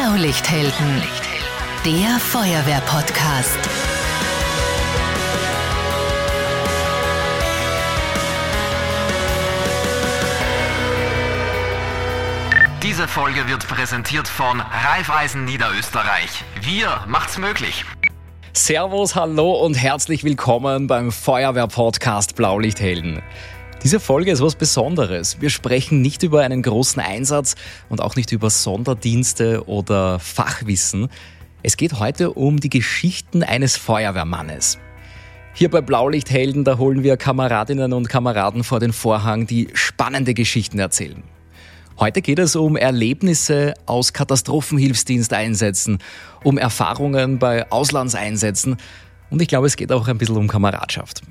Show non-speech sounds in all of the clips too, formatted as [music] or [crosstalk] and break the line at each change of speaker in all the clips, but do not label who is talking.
Blaulichthelden, der Feuerwehr-Podcast.
Diese Folge wird präsentiert von Raiffeisen Niederösterreich. Wir macht's möglich.
Servus, hallo und herzlich willkommen beim Feuerwehr-Podcast Blaulichthelden. Diese Folge ist was Besonderes. Wir sprechen nicht über einen großen Einsatz und auch nicht über Sonderdienste oder Fachwissen. Es geht heute um die Geschichten eines Feuerwehrmannes. Hier bei Blaulichthelden, da holen wir Kameradinnen und Kameraden vor den Vorhang, die spannende Geschichten erzählen. Heute geht es um Erlebnisse aus Katastrophenhilfsdiensteinsätzen, um Erfahrungen bei Auslandseinsätzen und ich glaube, es geht auch ein bisschen um Kameradschaft.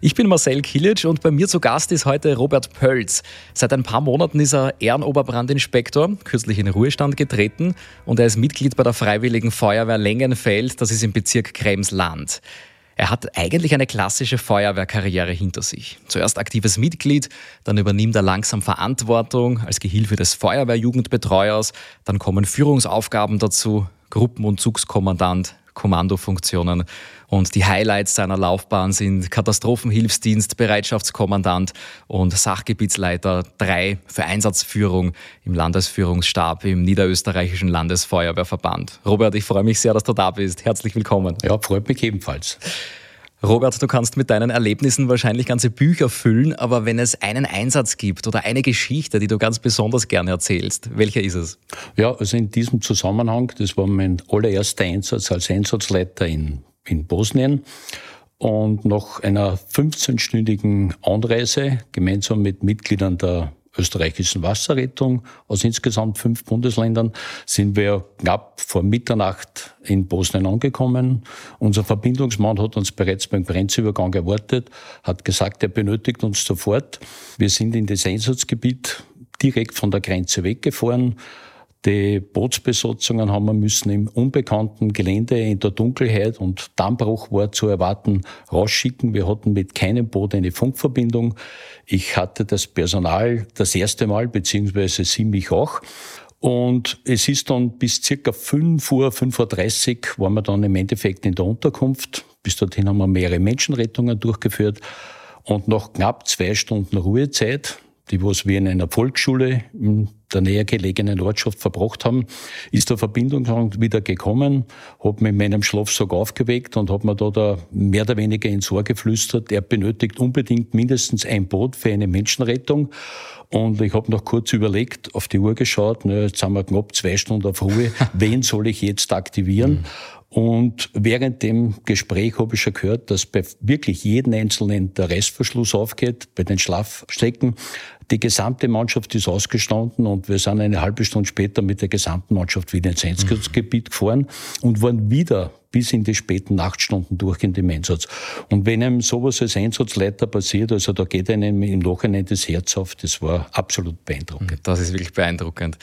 Ich bin Marcel Kilic und bei mir zu Gast ist heute Robert Pölz. Seit ein paar Monaten ist er Ehrenoberbrandinspektor, kürzlich in Ruhestand getreten und er ist Mitglied bei der Freiwilligen Feuerwehr Lengenfeld, das ist im Bezirk Kremsland. Er hat eigentlich eine klassische Feuerwehrkarriere hinter sich. Zuerst aktives Mitglied, dann übernimmt er langsam Verantwortung als Gehilfe des Feuerwehrjugendbetreuers, dann kommen Führungsaufgaben dazu, Gruppen- und Zugskommandant, Kommandofunktionen. Und die Highlights seiner Laufbahn sind Katastrophenhilfsdienst, Bereitschaftskommandant und Sachgebietsleiter 3 für Einsatzführung im Landesführungsstab im Niederösterreichischen Landesfeuerwehrverband. Robert, ich freue mich sehr, dass du da bist. Herzlich willkommen.
Ja, freut mich ebenfalls.
Robert, du kannst mit deinen Erlebnissen wahrscheinlich ganze Bücher füllen, aber wenn es einen Einsatz gibt oder eine Geschichte, die du ganz besonders gerne erzählst, welcher ist es?
Ja, also in diesem Zusammenhang, das war mein allererster Einsatz als Einsatzleiter in, in Bosnien. Und nach einer 15-stündigen Anreise gemeinsam mit Mitgliedern der österreichischen Wasserrettung aus insgesamt fünf Bundesländern sind wir knapp vor Mitternacht in Bosnien angekommen. Unser Verbindungsmann hat uns bereits beim Grenzübergang erwartet, hat gesagt, er benötigt uns sofort. Wir sind in das Einsatzgebiet direkt von der Grenze weggefahren die Bootsbesatzungen haben wir müssen im unbekannten Gelände in der Dunkelheit und Dammbruch war zu erwarten rausschicken. Wir hatten mit keinem Boot eine Funkverbindung. Ich hatte das Personal das erste Mal, beziehungsweise sie mich auch. Und es ist dann bis circa 5 Uhr, 5.30 Uhr waren wir dann im Endeffekt in der Unterkunft. Bis dorthin haben wir mehrere Menschenrettungen durchgeführt. Und nach knapp zwei Stunden Ruhezeit, die was wir in einer Volksschule in der näher gelegenen Ortschaft verbracht haben, ist der Verbindung wieder gekommen, hat mich in meinem Schlafsack aufgeweckt und hat mir da, da mehr oder weniger ins Ohr geflüstert, er benötigt unbedingt mindestens ein Boot für eine Menschenrettung. Und ich habe noch kurz überlegt, auf die Uhr geschaut, ne, jetzt haben wir knapp zwei Stunden auf Ruhe, [laughs] wen soll ich jetzt aktivieren? Mhm. Und während dem Gespräch habe ich schon gehört, dass bei wirklich jedem Einzelnen der Restverschluss aufgeht, bei den Schlafstrecken. Die gesamte Mannschaft ist ausgestanden und wir sind eine halbe Stunde später mit der gesamten Mannschaft wieder ins Einsatzgebiet gefahren und waren wieder bis in die späten Nachtstunden durch in dem Einsatz. Und wenn einem sowas als Einsatzleiter passiert, also da geht einem im Nachhinein das Herz auf, das war absolut beeindruckend.
Das ist wirklich beeindruckend.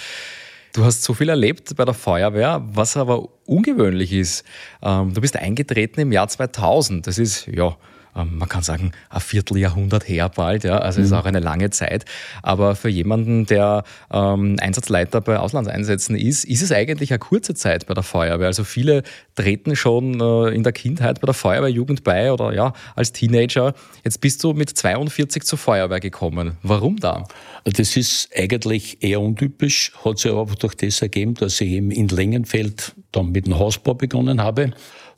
Du hast so viel erlebt bei der Feuerwehr, was aber ungewöhnlich ist. Ähm, du bist eingetreten im Jahr 2000. Das ist, ja, man kann sagen, ein Vierteljahrhundert her bald, ja, also mhm. ist auch eine lange Zeit. Aber für jemanden, der ähm, Einsatzleiter bei Auslandseinsätzen ist, ist es eigentlich eine kurze Zeit bei der Feuerwehr. Also viele treten schon äh, in der Kindheit bei der Feuerwehrjugend bei oder ja, als Teenager. Jetzt bist du mit 42 zur Feuerwehr gekommen. Warum da?
Das ist eigentlich eher untypisch, hat sich aber durch das ergeben, dass ich eben in Längenfeld dann mit dem Hausbau begonnen habe.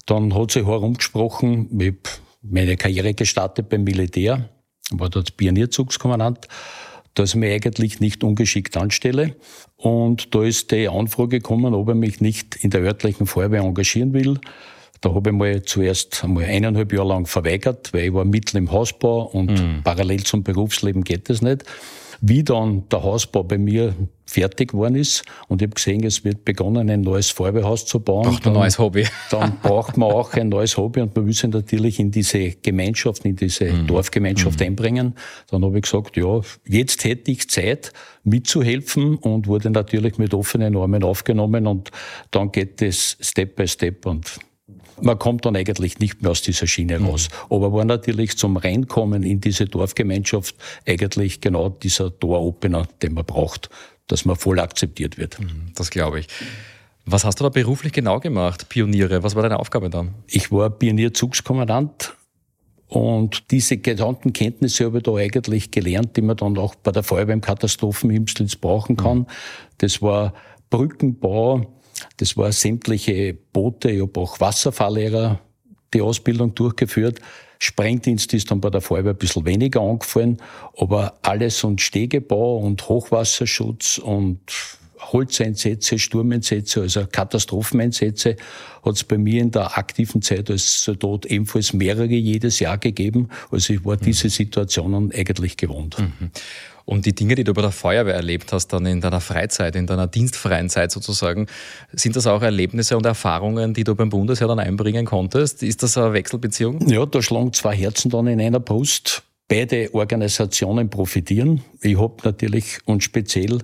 Dann hat sich herumgesprochen, ich meine Karriere gestartet beim Militär, war dort Pionierzugskommandant, dass ich mich eigentlich nicht ungeschickt anstelle. Und da ist die Anfrage gekommen, ob er mich nicht in der örtlichen Feuerwehr engagieren will. Da habe ich mal zuerst einmal eineinhalb Jahre lang verweigert, weil ich war mitten im Hausbau und mhm. parallel zum Berufsleben geht das nicht. Wie dann der Hausbau bei mir fertig geworden ist und ich habe gesehen, es wird begonnen, ein neues Feuerwehrhaus zu bauen.
Braucht ein neues Hobby. [laughs]
Dann braucht man auch ein neues Hobby und man will sich natürlich in diese Gemeinschaft, in diese mhm. Dorfgemeinschaft mhm. einbringen. Dann habe ich gesagt, ja, jetzt hätte ich Zeit mitzuhelfen und wurde natürlich mit offenen Armen aufgenommen und dann geht es Step by Step und man kommt dann eigentlich nicht mehr aus dieser Schiene mhm. raus. Mhm. Aber war natürlich zum Reinkommen in diese Dorfgemeinschaft eigentlich genau dieser Door-Opener, den man braucht, dass man voll akzeptiert wird.
Mhm, das glaube ich. Was hast du da beruflich genau gemacht, Pioniere? Was war deine Aufgabe dann?
Ich war Pionierzugskommandant und diese gesamten Kenntnisse habe ich da eigentlich gelernt, die man dann auch bei der Feuerwehr im Katastrophenhilfsdienst brauchen kann. Mhm. Das war Brückenbau, das war sämtliche Boote, ich habe auch Wasserfahrlehrer die Ausbildung durchgeführt. Sprengdienst ist dann bei der Feuerwehr ein bisschen weniger angefallen, aber alles und Stegebau und Hochwasserschutz und Holzeinsätze, Sturmeinsätze, also Katastropheneinsätze, hat es bei mir in der aktiven Zeit als Soldat ebenfalls mehrere jedes Jahr gegeben. Also ich war mhm. diese Situationen eigentlich gewohnt. Mhm.
Und die Dinge, die du bei der Feuerwehr erlebt hast, dann in deiner Freizeit, in deiner dienstfreien Zeit sozusagen, sind das auch Erlebnisse und Erfahrungen, die du beim Bundesheer dann einbringen konntest? Ist das eine Wechselbeziehung?
Ja, da schlagen zwei Herzen dann in einer Brust. Beide Organisationen profitieren. Ich habe natürlich und speziell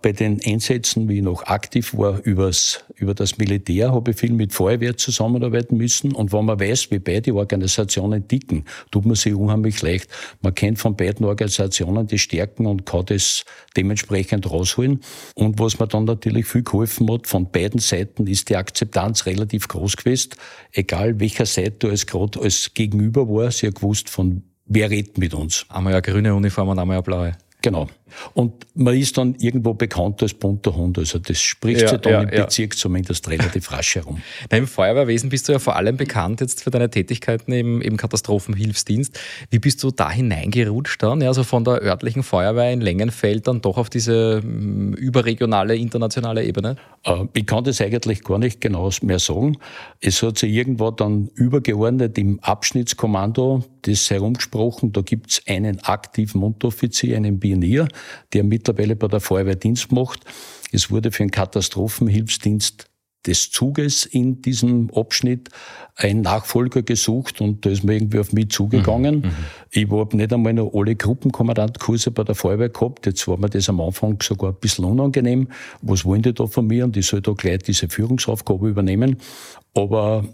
bei den Einsätzen, wie ich noch aktiv war, übers, über das Militär, habe ich viel mit Feuerwehr zusammenarbeiten müssen. Und wenn man weiß, wie beide Organisationen dicken, tut man sich unheimlich leicht. Man kennt von beiden Organisationen die Stärken und kann das dementsprechend rausholen. Und was mir dann natürlich viel geholfen hat, von beiden Seiten ist die Akzeptanz relativ groß gewesen. Egal welcher Seite als gerade als Gegenüber war, sie hat gewusst, von wer redet mit uns.
Einmal eine grüne Uniform und einmal eine blaue.
Genau. Und man ist dann irgendwo bekannt als bunter Hund. Also das spricht ja, sich dann ja, im Bezirk ja. zumindest relativ rasch herum. [laughs]
Na, Im Feuerwehrwesen bist du ja vor allem bekannt jetzt für deine Tätigkeiten im, im Katastrophenhilfsdienst. Wie bist du da hineingerutscht dann? Also von der örtlichen Feuerwehr in Längenfeld dann doch auf diese mm, überregionale, internationale Ebene?
Äh, ich kann das eigentlich gar nicht genau mehr sagen. Es hat sich irgendwo dann übergeordnet im Abschnittskommando das herumgesprochen. Da gibt es einen aktiven Unteroffizier, einen Pionier, der mittlerweile bei der Feuerwehr Dienst macht. Es wurde für den Katastrophenhilfsdienst des Zuges in diesem Abschnitt ein Nachfolger gesucht und da ist man irgendwie auf mich zugegangen. Mhm, mhm. ich habe nicht einmal noch alle Gruppenkommandantkurse bei der Feuerwehr gehabt. Jetzt war mir das am Anfang sogar ein bisschen unangenehm. Was wollen die da von mir? Und ich soll da gleich diese Führungsaufgabe übernehmen. Aber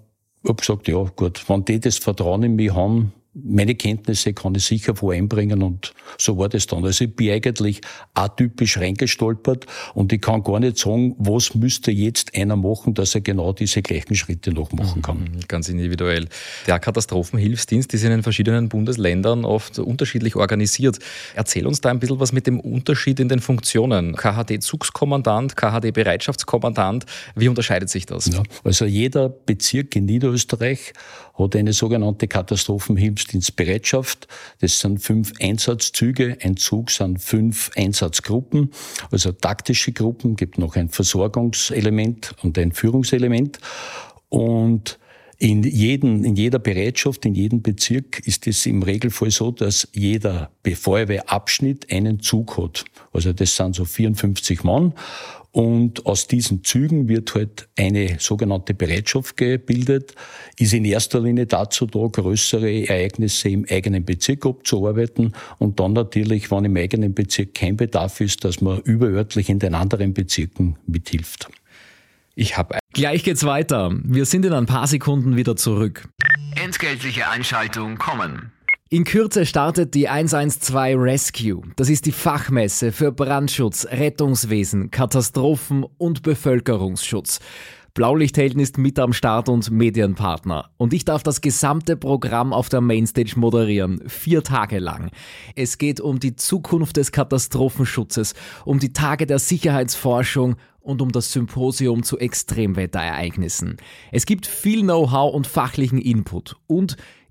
ich habe gesagt, ja gut, wenn die das Vertrauen in mich haben, meine Kenntnisse kann ich sicher wo einbringen und so war das dann. Also ich bin eigentlich atypisch reingestolpert und ich kann gar nicht sagen, was müsste jetzt einer machen, dass er genau diese gleichen Schritte noch machen kann. Mhm,
ganz individuell. Der Katastrophenhilfsdienst ist in den verschiedenen Bundesländern oft unterschiedlich organisiert. Erzähl uns da ein bisschen was mit dem Unterschied in den Funktionen. KHD-Zugskommandant, KHD-Bereitschaftskommandant, wie unterscheidet sich das?
Ja, also jeder Bezirk in Niederösterreich hat eine sogenannte Katastrophenhilfsdienstbereitschaft. Das sind fünf Einsatzzüge. Ein Zug sind fünf Einsatzgruppen, also taktische Gruppen, gibt noch ein Versorgungselement und ein Führungselement. Und in, jeden, in jeder Bereitschaft, in jedem Bezirk ist es im Regelfall so, dass jeder Feuerwehrabschnitt einen Zug hat. Also das sind so 54 Mann und aus diesen Zügen wird halt eine sogenannte Bereitschaft gebildet, ist in erster Linie dazu da, größere Ereignisse im eigenen Bezirk abzuarbeiten und dann natürlich, wenn im eigenen Bezirk kein Bedarf ist, dass man überörtlich in den anderen Bezirken mithilft.
Ich habe Gleich geht's weiter. Wir sind in ein paar Sekunden wieder zurück.
Entgeltliche Einschaltung kommen.
In Kürze startet die 112 Rescue. Das ist die Fachmesse für Brandschutz, Rettungswesen, Katastrophen und Bevölkerungsschutz. Blaulichthelden ist mit am Start und Medienpartner. Und ich darf das gesamte Programm auf der Mainstage moderieren. Vier Tage lang. Es geht um die Zukunft des Katastrophenschutzes, um die Tage der Sicherheitsforschung und um das Symposium zu Extremwetterereignissen. Es gibt viel Know-how und fachlichen Input und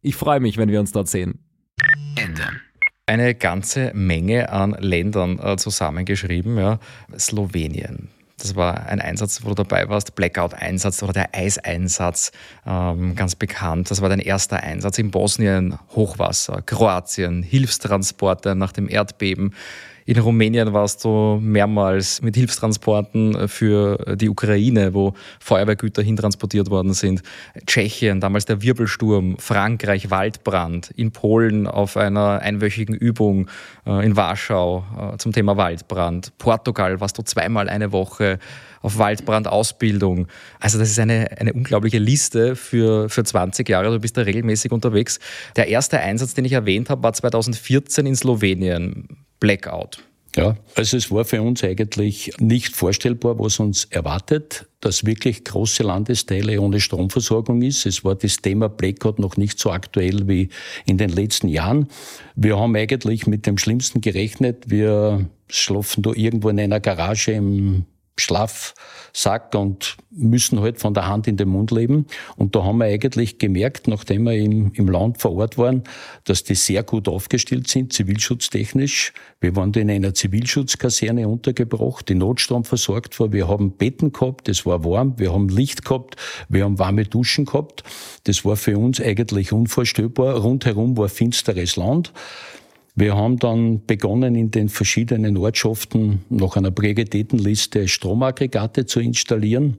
Ich freue mich, wenn wir uns dort sehen.
Ende.
Eine ganze Menge an Ländern äh, zusammengeschrieben. Ja. Slowenien. Das war ein Einsatz, wo du dabei warst, Blackout-Einsatz oder der Eiseinsatz, ähm, ganz bekannt. Das war dein erster Einsatz in Bosnien, Hochwasser, Kroatien, Hilfstransporte nach dem Erdbeben. In Rumänien warst du mehrmals mit Hilfstransporten für die Ukraine, wo Feuerwehrgüter hintransportiert worden sind. Tschechien, damals der Wirbelsturm, Frankreich, Waldbrand, in Polen auf einer einwöchigen Übung äh, in Warschau äh, zum Thema Waldbrand. Portugal warst du zweimal eine Woche auf Waldbrandausbildung. Also das ist eine, eine unglaubliche Liste für, für 20 Jahre. Du bist da regelmäßig unterwegs. Der erste Einsatz, den ich erwähnt habe, war 2014 in Slowenien. Blackout.
Ja, also es war für uns eigentlich nicht vorstellbar, was uns erwartet, dass wirklich große Landesteile ohne Stromversorgung ist. Es war das Thema Blackout noch nicht so aktuell wie in den letzten Jahren. Wir haben eigentlich mit dem Schlimmsten gerechnet. Wir schlafen da irgendwo in einer Garage im Schlafsack und müssen halt von der Hand in den Mund leben. Und da haben wir eigentlich gemerkt, nachdem wir im, im Land vor Ort waren, dass die sehr gut aufgestellt sind, zivilschutztechnisch. Wir waren in einer Zivilschutzkaserne untergebracht, die Notstrom versorgt war. Wir haben Betten gehabt, es war warm, wir haben Licht gehabt, wir haben warme Duschen gehabt. Das war für uns eigentlich unvorstellbar. Rundherum war finsteres Land. Wir haben dann begonnen, in den verschiedenen Ortschaften nach einer Prioritätenliste Stromaggregate zu installieren.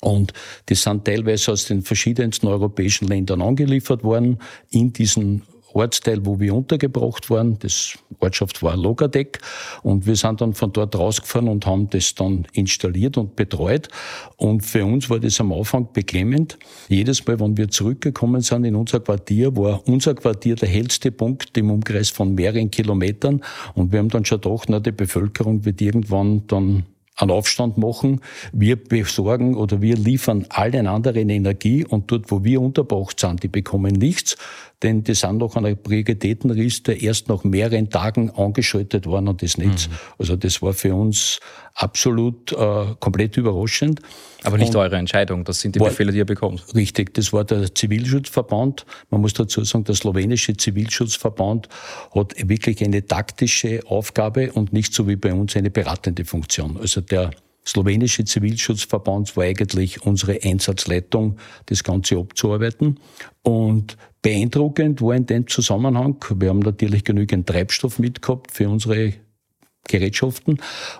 Und die sind teilweise aus den verschiedensten europäischen Ländern angeliefert worden in diesen Ortsteil, wo wir untergebracht waren. Das Ortschaft war Logadeck. Und wir sind dann von dort rausgefahren und haben das dann installiert und betreut. Und für uns war das am Anfang beklemmend. Jedes Mal, wenn wir zurückgekommen sind in unser Quartier, war unser Quartier der hellste Punkt im Umkreis von mehreren Kilometern. Und wir haben dann schon gedacht, na, die Bevölkerung wird irgendwann dann einen Aufstand machen. Wir besorgen oder wir liefern allen anderen Energie und dort, wo wir unterbracht sind, die bekommen nichts denn die sind nach einer Prioritätenliste erst nach mehreren Tagen angeschaltet worden und das Netz. Mhm. Also das war für uns absolut äh, komplett überraschend.
Aber nicht und eure Entscheidung, das sind die war, Befehle, die ihr bekommt.
Richtig, das war der Zivilschutzverband. Man muss dazu sagen, der slowenische Zivilschutzverband hat wirklich eine taktische Aufgabe und nicht so wie bei uns eine beratende Funktion. Also der slowenische Zivilschutzverband war eigentlich unsere Einsatzleitung, das Ganze abzuarbeiten. Und beeindruckend war in dem Zusammenhang, wir haben natürlich genügend Treibstoff mitgehabt für unsere Gerätschaften,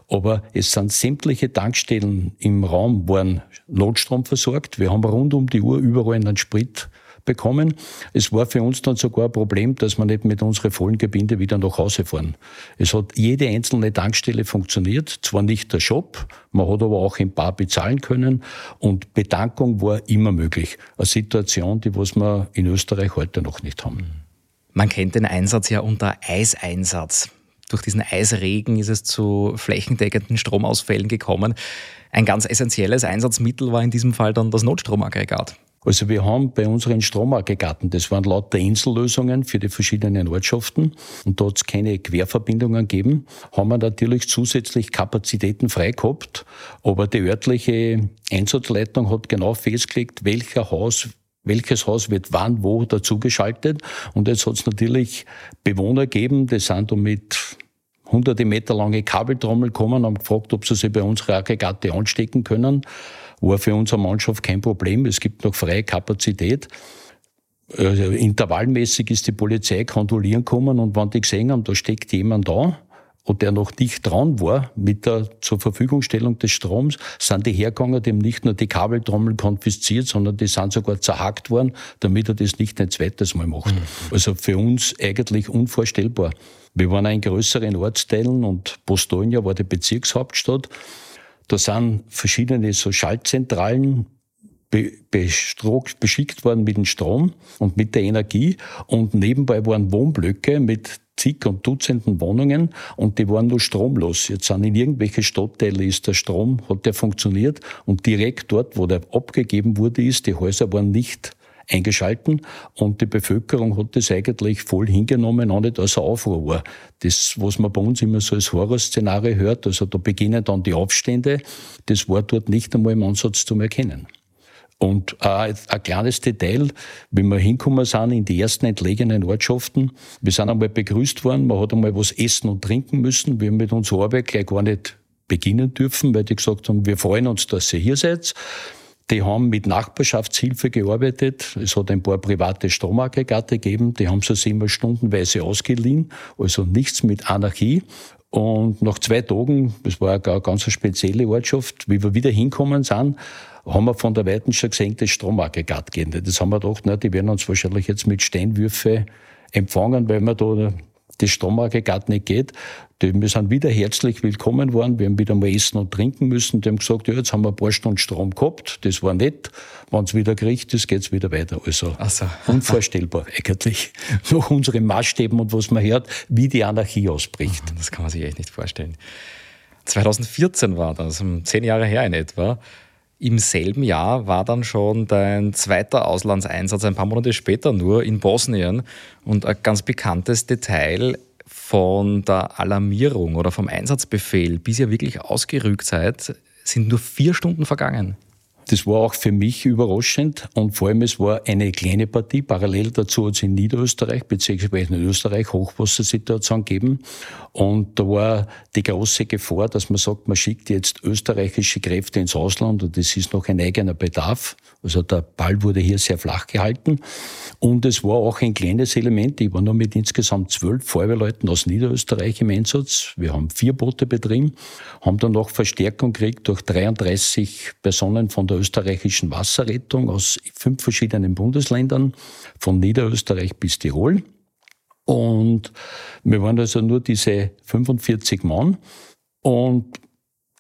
aber es sind sämtliche Tankstellen im Raum waren Notstrom versorgt. Wir haben rund um die Uhr überall einen Sprit bekommen. Es war für uns dann sogar ein Problem, dass wir nicht mit unseren vollen Gebinde wieder nach Hause fahren. Es hat jede einzelne Tankstelle funktioniert, zwar nicht der Shop, man hat aber auch im Bar bezahlen können und Bedankung war immer möglich. Eine Situation, die was wir in Österreich heute noch nicht haben.
Man kennt den Einsatz ja unter Eiseinsatz. Durch diesen Eisregen ist es zu flächendeckenden Stromausfällen gekommen. Ein ganz essentielles Einsatzmittel war in diesem Fall dann das Notstromaggregat.
Also wir haben bei unseren Stromaggregaten, das waren lauter Insellösungen für die verschiedenen Ortschaften und da hat es keine Querverbindungen gegeben, haben wir natürlich zusätzlich Kapazitäten frei gehabt, aber die örtliche Einsatzleitung hat genau festgelegt, welcher Haus welches Haus wird wann wo dazugeschaltet. Und jetzt hat es natürlich Bewohner gegeben, die sind da mit hunderte Meter lange Kabeltrommel gekommen, haben gefragt, ob sie sich bei unseren Aggregate anstecken können war für unsere Mannschaft kein Problem. Es gibt noch freie Kapazität. Also intervallmäßig ist die Polizei kontrollieren gekommen und wenn die gesehen haben, da steckt jemand da und der noch dicht dran war mit der zur Verfügungstellung des Stroms, sind die hergegangen, dem nicht nur die Kabeltrommel konfisziert, sondern die sind sogar zerhackt worden, damit er das nicht ein zweites Mal macht. Mhm. Also für uns eigentlich unvorstellbar. Wir waren in größeren Ortsteilen und Bostonia war die Bezirkshauptstadt. Da sind verschiedene so Schaltzentralen be beschickt worden mit dem Strom und mit der Energie. Und nebenbei waren Wohnblöcke mit zig und Dutzenden Wohnungen und die waren nur stromlos. Jetzt sind in irgendwelche Stadtteile ist der Strom, hat der funktioniert und direkt dort, wo der abgegeben wurde, ist, die Häuser waren nicht eingeschalten und die Bevölkerung hat das eigentlich voll hingenommen, auch nicht als Aufruhr war. Das, was man bei uns immer so als Horrorszenario hört, also da beginnen dann die Aufstände, das war dort nicht einmal im Ansatz zu erkennen. Und ein kleines Detail, wenn wir hinkommen sind in die ersten entlegenen Ortschaften, wir sind einmal begrüßt worden, man hat einmal was essen und trinken müssen, wir haben mit unserer Arbeit gleich gar nicht beginnen dürfen, weil die gesagt haben, wir freuen uns, dass ihr hier seid. Die haben mit Nachbarschaftshilfe gearbeitet. Es hat ein paar private Stromaggregate gegeben. Die haben sie immer stundenweise ausgeliehen. Also nichts mit Anarchie. Und nach zwei Tagen, das war eine ganz spezielle Ortschaft, wie wir wieder hinkommen sind, haben wir von der Weiten schon gesehen, das Stromaggregat gehen. Das haben wir gedacht, na, die werden uns wahrscheinlich jetzt mit Steinwürfe empfangen, weil wir da das Stromaggregat nicht geht. Wir sind wieder herzlich willkommen worden. Wir haben wieder mal essen und trinken müssen. Die haben gesagt, ja, jetzt haben wir ein paar Stunden Strom gehabt. Das war nett. Wenn es wieder kriegt, das geht's wieder weiter. Also so. [laughs] unvorstellbar eigentlich. [laughs] Nach unseren Maßstäben und was man hört, wie die Anarchie ausbricht.
Das kann man sich echt nicht vorstellen. 2014 war das, zehn Jahre her in etwa. Im selben Jahr war dann schon dein zweiter Auslandseinsatz, ein paar Monate später nur in Bosnien. Und ein ganz bekanntes Detail von der Alarmierung oder vom Einsatzbefehl, bis ihr wirklich ausgerückt seid, sind nur vier Stunden vergangen.
Das war auch für mich überraschend und vor allem es war eine kleine Partie. Parallel dazu hat es in Niederösterreich beziehungsweise in Österreich Hochwassersituation gegeben und da war die große Gefahr, dass man sagt, man schickt jetzt österreichische Kräfte ins Ausland und das ist noch ein eigener Bedarf. Also der Ball wurde hier sehr flach gehalten und es war auch ein kleines Element. Ich war nur mit insgesamt zwölf Feuerwehrleuten aus Niederösterreich im Einsatz. Wir haben vier Boote betrieben, haben dann noch Verstärkung gekriegt durch 33 Personen von der österreichischen Wasserrettung aus fünf verschiedenen Bundesländern, von Niederösterreich bis Tirol. Und wir waren also nur diese 45 Mann. Und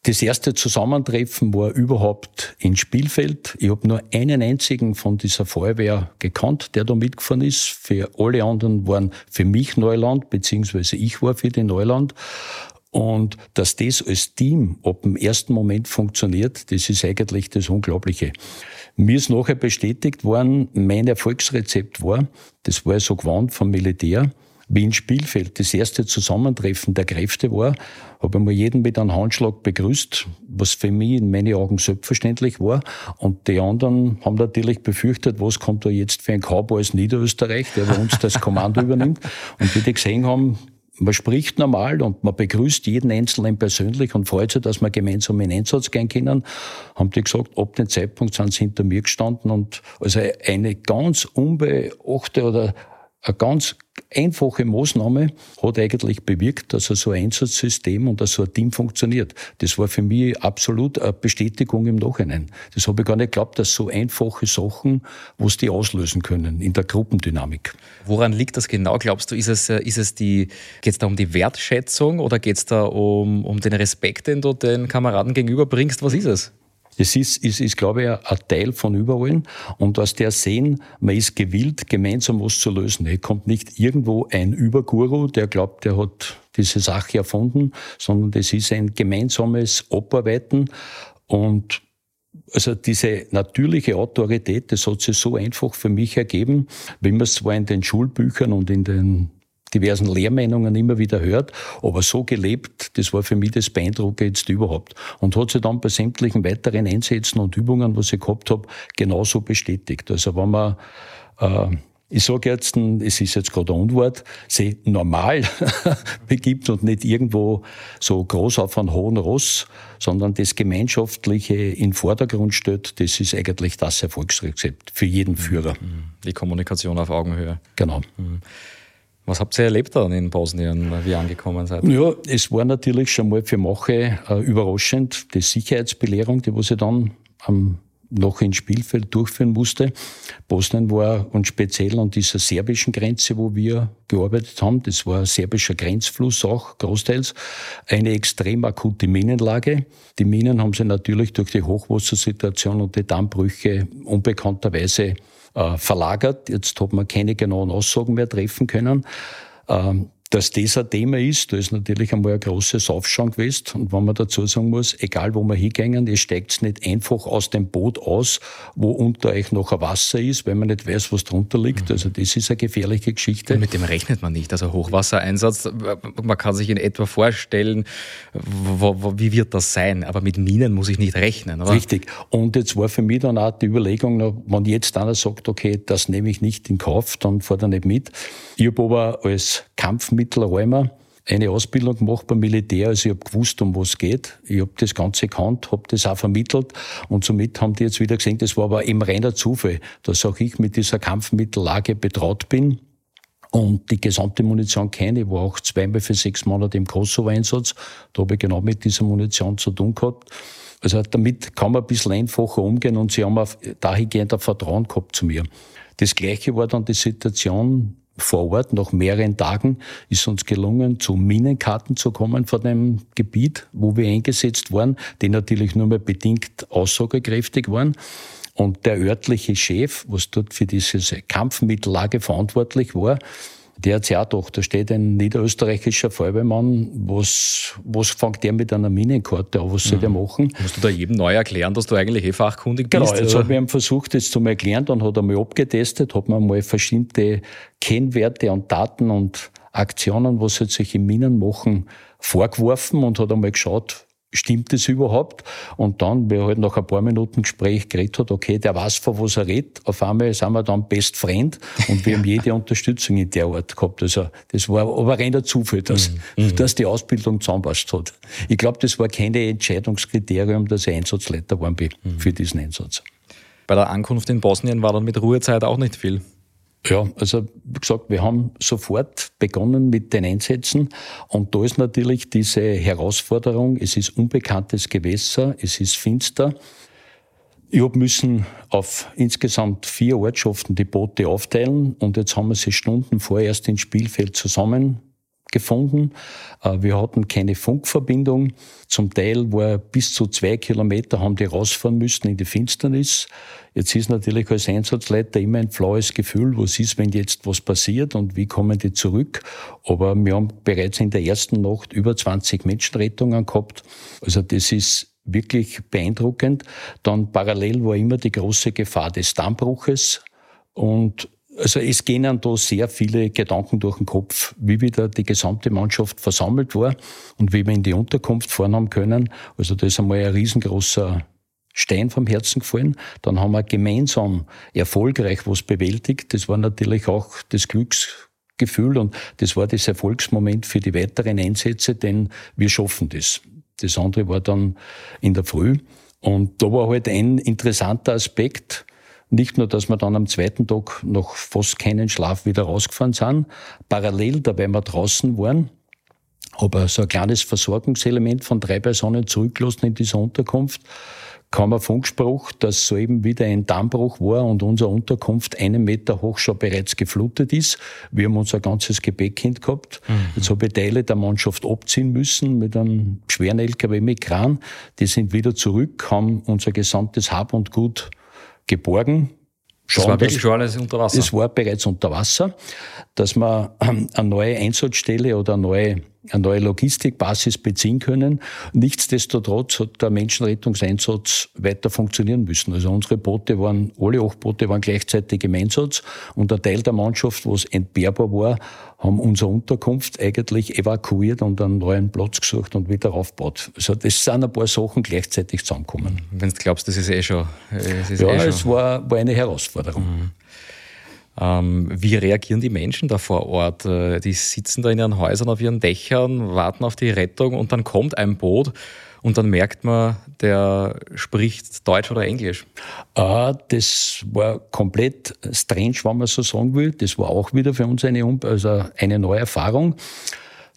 das erste Zusammentreffen war überhaupt in Spielfeld. Ich habe nur einen einzigen von dieser Feuerwehr gekannt, der da mitgefahren ist. Für alle anderen waren für mich Neuland, beziehungsweise ich war für die Neuland. Und dass das als Team ab dem ersten Moment funktioniert, das ist eigentlich das Unglaubliche. Mir ist nachher bestätigt worden, mein Erfolgsrezept war, das war so gewandt vom Militär, wie in Spielfeld das erste Zusammentreffen der Kräfte war, habe ich mal jeden mit einem Handschlag begrüßt, was für mich in meinen Augen selbstverständlich war. Und die anderen haben natürlich befürchtet, was kommt da jetzt für ein Cowboy aus Niederösterreich, der bei uns das [laughs] Kommando übernimmt. Und wie die gesehen haben, man spricht normal und man begrüßt jeden Einzelnen persönlich und freut sich, dass wir gemeinsam in Einsatz gehen können. Haben die gesagt, ab dem Zeitpunkt sind sie hinter mir gestanden und also eine ganz unbeachte oder eine ganz einfache Maßnahme hat eigentlich bewirkt, dass so ein Einsatzsystem und so ein Team funktioniert. Das war für mich absolut eine Bestätigung im Nachhinein. Das habe ich gar nicht geglaubt, dass so einfache Sachen, was die auslösen können in der Gruppendynamik.
Woran liegt das genau? Glaubst du, ist es, äh, ist es die, geht es da um die Wertschätzung oder geht es da um, um den Respekt, den du den Kameraden gegenüberbringst? Was ist es?
Das ist, ist, ist glaube ich, ein Teil von überall. Und aus der sehen, man ist gewillt, gemeinsam was zu lösen. Es kommt nicht irgendwo ein Überguru, der glaubt, der hat diese Sache erfunden, sondern das ist ein gemeinsames Abarbeiten. Und also diese natürliche Autorität, das hat sich so einfach für mich ergeben, wie man es zwar in den Schulbüchern und in den diversen Lehrmeinungen immer wieder hört, aber so gelebt, das war für mich das Beeindruckendste überhaupt. Und hat sich dann bei sämtlichen weiteren Einsätzen und Übungen, was ich gehabt habe, genauso bestätigt. Also wenn man äh, ich sage jetzt, es ist jetzt gerade ein Unwort, sie normal [laughs] begibt und nicht irgendwo so groß auf einen hohen Ross, sondern das Gemeinschaftliche in Vordergrund stellt, das ist eigentlich das Erfolgsrezept für jeden Führer.
Die Kommunikation auf Augenhöhe.
Genau.
Mhm. Was habt ihr erlebt dann in Bosnien, wie ihr angekommen seid?
Ja, es war natürlich schon mal für Mache äh, überraschend, die Sicherheitsbelehrung, die was ich dann am noch ins Spielfeld durchführen musste. Bosnien war und speziell an dieser serbischen Grenze, wo wir gearbeitet haben, das war ein serbischer Grenzfluss auch großteils, eine extrem akute Minenlage. Die Minen haben sich natürlich durch die Hochwassersituation und die Dammbrüche unbekannterweise verlagert. Jetzt hat man keine genauen Aussagen mehr treffen können. Ähm, dass das ein Thema ist, da ist natürlich einmal ein großes Aufschwung gewesen. Und wenn man dazu sagen muss, egal wo wir hingehen, ihr steigt nicht einfach aus dem Boot aus, wo unter euch noch ein Wasser ist, weil man nicht weiß, was drunter liegt. Also das ist eine gefährliche Geschichte.
Und mit dem rechnet man nicht. Also Hochwassereinsatz, man kann sich in etwa vorstellen, wo, wo, wie wird das sein? Aber mit Minen muss ich nicht rechnen. Oder?
Richtig. Und jetzt war für mich dann auch die Überlegung, wenn jetzt einer sagt, okay, das nehme ich nicht in Kauf, dann fahrt er nicht mit. Ich habe aber als Kampfmittelräumer eine Ausbildung gemacht beim Militär, also ich habe gewusst, um was geht. Ich habe das Ganze gekannt, habe das auch vermittelt und somit haben die jetzt wieder gesehen, das war aber eben reiner Zufall, dass auch ich mit dieser Kampfmittellage betraut bin und die gesamte Munition kenne. Ich war auch zweimal für sechs Monate im Kosovo-Einsatz. Da habe ich genau mit dieser Munition zu tun gehabt. Also damit kann man ein bisschen einfacher umgehen und sie haben auch dahingehend ein Vertrauen gehabt zu mir. Das Gleiche war dann die Situation vor Ort. Nach mehreren Tagen ist uns gelungen, zu Minenkarten zu kommen von dem Gebiet, wo wir eingesetzt waren, die natürlich nur mehr bedingt aussagekräftig waren. Und der örtliche Chef, was dort für diese Kampfmittellage verantwortlich war, da steht ein niederösterreichischer Feuerwehrmann, was, was fängt der mit einer Minenkarte an, was soll mhm. der machen?
Musst du da jedem neu erklären, dass du eigentlich eh fachkundig bist?
Genau, jetzt habe ich ihm versucht, das zu erklären, dann hat er mal abgetestet, hat mir mal verschiedene Kennwerte und Daten und Aktionen, was halt solche Minen machen, vorgeworfen und hat einmal geschaut, stimmt das überhaupt? Und dann, wer halt nach ein paar Minuten Gespräch geredet hat, okay, der weiß, von was er redet, auf einmal sind wir dann Best Friend und wir haben [laughs] jede Unterstützung in der Art gehabt. Also, das war aber reiner Zufall, dass, mhm. mhm. dass die Ausbildung zusammenpasst hat. Ich glaube, das war kein Entscheidungskriterium, dass ich Einsatzleiter war bin mhm. für diesen Einsatz.
Bei der Ankunft in Bosnien war dann mit Ruhezeit auch nicht viel.
Ja, also wie gesagt, wir haben sofort begonnen mit den Einsätzen und da ist natürlich diese Herausforderung, es ist unbekanntes Gewässer, es ist finster. Ich habe müssen auf insgesamt vier Ortschaften die Boote aufteilen und jetzt haben wir sie Stunden vorerst ins Spielfeld zusammen gefunden. Äh, wir hatten keine Funkverbindung. Zum Teil war bis zu zwei Kilometer haben die rausfahren müssen in die Finsternis. Jetzt ist natürlich als Einsatzleiter immer ein flaues Gefühl, was ist, wenn jetzt was passiert und wie kommen die zurück. Aber wir haben bereits in der ersten Nacht über 20 Menschenrettungen gehabt. Also das ist wirklich beeindruckend. Dann parallel war immer die große Gefahr des Dammbruches. Und also es gehen dann da sehr viele Gedanken durch den Kopf, wie wieder die gesamte Mannschaft versammelt war und wie wir in die Unterkunft fahren haben können. Also das ist einmal ein riesengroßer Stein vom Herzen gefallen. Dann haben wir gemeinsam erfolgreich was bewältigt. Das war natürlich auch das Glücksgefühl und das war das Erfolgsmoment für die weiteren Einsätze, denn wir schaffen das. Das andere war dann in der Früh. Und da war halt ein interessanter Aspekt, nicht nur, dass wir dann am zweiten Tag noch fast keinen Schlaf wieder rausgefahren sind. Parallel, dabei wir draußen waren, aber so ein kleines Versorgungselement von drei Personen zurückgelassen in dieser Unterkunft, kam ein Funkspruch, dass soeben wieder ein Dammbruch war und unsere Unterkunft einen Meter hoch schon bereits geflutet ist. Wir haben unser ganzes Gepäck gehabt. Mhm. Jetzt habe ich Teile der Mannschaft abziehen müssen mit einem schweren LKW mit Kran. Die sind wieder zurück, haben unser gesamtes Hab und Gut geborgen.
Schauen, das war wirklich schon alles unter Wasser?
Es war bereits unter Wasser, dass man eine neue Einsatzstelle oder eine neue eine neue Logistikbasis beziehen können. Nichtsdestotrotz hat der Menschenrettungseinsatz weiter funktionieren müssen. Also unsere Boote waren, alle acht Boote waren gleichzeitig im Einsatz und ein Teil der Mannschaft, was entbehrbar war, haben unsere Unterkunft eigentlich evakuiert und einen neuen Platz gesucht und wieder aufgebaut. Also das sind ein paar Sachen gleichzeitig zusammengekommen.
Wenn du glaubst, das ist eh schon.
Es ist ja, eh schon. es war, war eine Herausforderung. Mhm.
Ähm, wie reagieren die Menschen da vor Ort? Äh, die sitzen da in ihren Häusern auf ihren Dächern, warten auf die Rettung und dann kommt ein Boot und dann merkt man, der spricht Deutsch oder Englisch.
Ah, das war komplett strange, wenn man so sagen will. Das war auch wieder für uns eine, also eine neue Erfahrung.